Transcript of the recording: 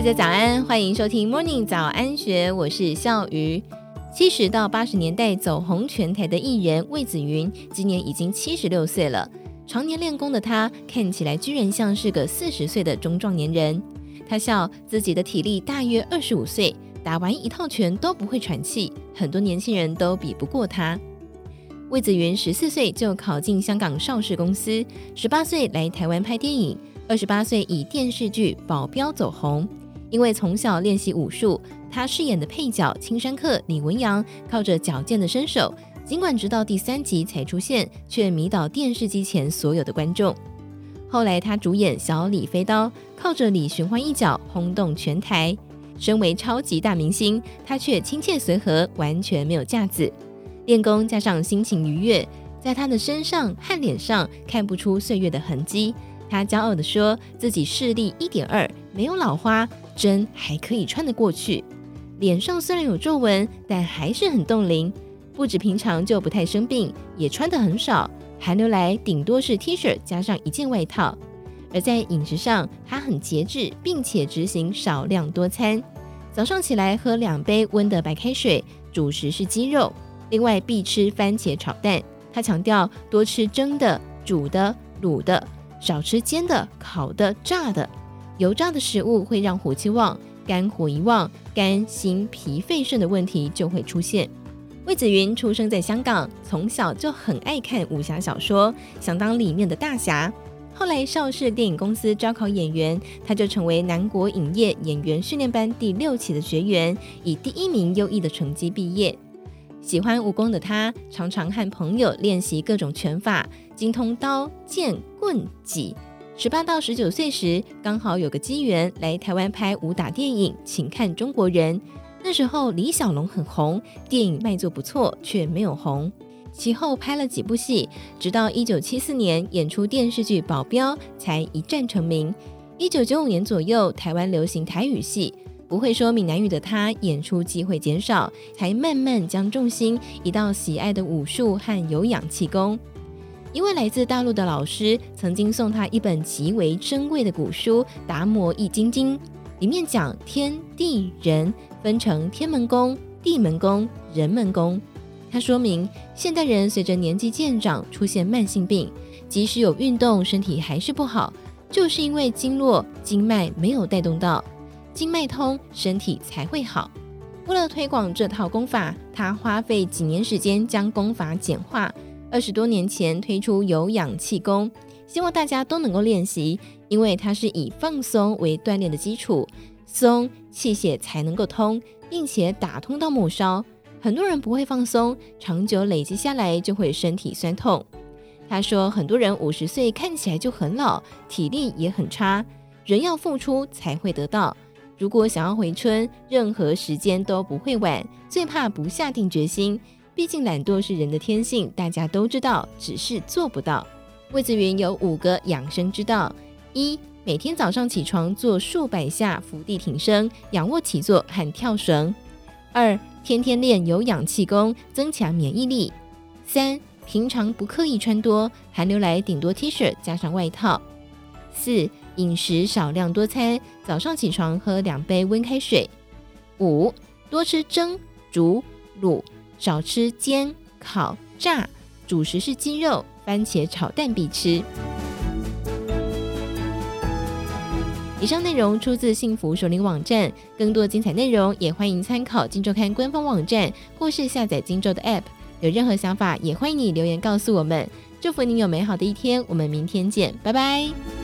大家早安，欢迎收听 Morning 早安学，我是笑鱼。七十到八十年代走红全台的艺人魏子云，今年已经七十六岁了。常年练功的他，看起来居然像是个四十岁的中壮年人。他笑自己的体力大约二十五岁，打完一套拳都不会喘气，很多年轻人都比不过他。魏子云十四岁就考进香港邵氏公司，十八岁来台湾拍电影，二十八岁以电视剧《保镖》走红。因为从小练习武术，他饰演的配角青山客李文阳靠着矫健的身手，尽管直到第三集才出现，却迷倒电视机前所有的观众。后来他主演《小李飞刀》，靠着李寻欢一角轰动全台。身为超级大明星，他却亲切随和，完全没有架子。练功加上心情愉悦，在他的身上和脸上看不出岁月的痕迹。他骄傲地说自己视力一点二，没有老花。针还可以穿得过去，脸上虽然有皱纹，但还是很冻龄。不止平常就不太生病，也穿得很少，寒流来顶多是 T 恤加上一件外套。而在饮食上，他很节制，并且执行少量多餐。早上起来喝两杯温的白开水，主食是鸡肉，另外必吃番茄炒蛋。他强调多吃蒸的、煮的、卤的，少吃煎的、烤的、炸的。油炸的食物会让火气旺，肝火一旺，肝、心、脾、肺、肾的问题就会出现。魏子云出生在香港，从小就很爱看武侠小说，想当里面的大侠。后来邵氏电影公司招考演员，他就成为南国影业演员训练班第六期的学员，以第一名优异的成绩毕业。喜欢武功的他，常常和朋友练习各种拳法，精通刀、剑、棍、戟。十八到十九岁时，刚好有个机缘来台湾拍武打电影，请看中国人。那时候李小龙很红，电影卖座不错，却没有红。其后拍了几部戏，直到一九七四年演出电视剧《保镖》，才一战成名。一九九五年左右，台湾流行台语戏，不会说闽南语的他，演出机会减少，才慢慢将重心移到喜爱的武术和有氧气功。一位来自大陆的老师曾经送他一本极为珍贵的古书《达摩易筋经》，里面讲天地人分成天门功、地门功、人门功。他说明，现代人随着年纪渐长出现慢性病，即使有运动，身体还是不好，就是因为经络经脉没有带动到，经脉通，身体才会好。为了推广这套功法，他花费几年时间将功法简化。二十多年前推出有氧气功，希望大家都能够练习，因为它是以放松为锻炼的基础，松气血才能够通，并且打通到末梢。很多人不会放松，长久累积下来就会身体酸痛。他说，很多人五十岁看起来就很老，体力也很差。人要付出才会得到，如果想要回春，任何时间都不会晚，最怕不下定决心。毕竟懒惰是人的天性，大家都知道，只是做不到。魏子云有五个养生之道：一、每天早上起床做数百下伏地挺身、仰卧起坐和跳绳；二、天天练有氧气功，增强免疫力；三、平常不刻意穿多，寒流来顶多 T 恤加上外套；四、饮食少量多餐，早上起床喝两杯温开水；五、多吃蒸、煮、卤。少吃煎、烤、炸，主食是鸡肉、番茄炒蛋必吃。以上内容出自幸福熟龄网站，更多精彩内容也欢迎参考《金周刊》官方网站或是下载《金周》的 App。有任何想法，也欢迎你留言告诉我们。祝福您有美好的一天，我们明天见，拜拜。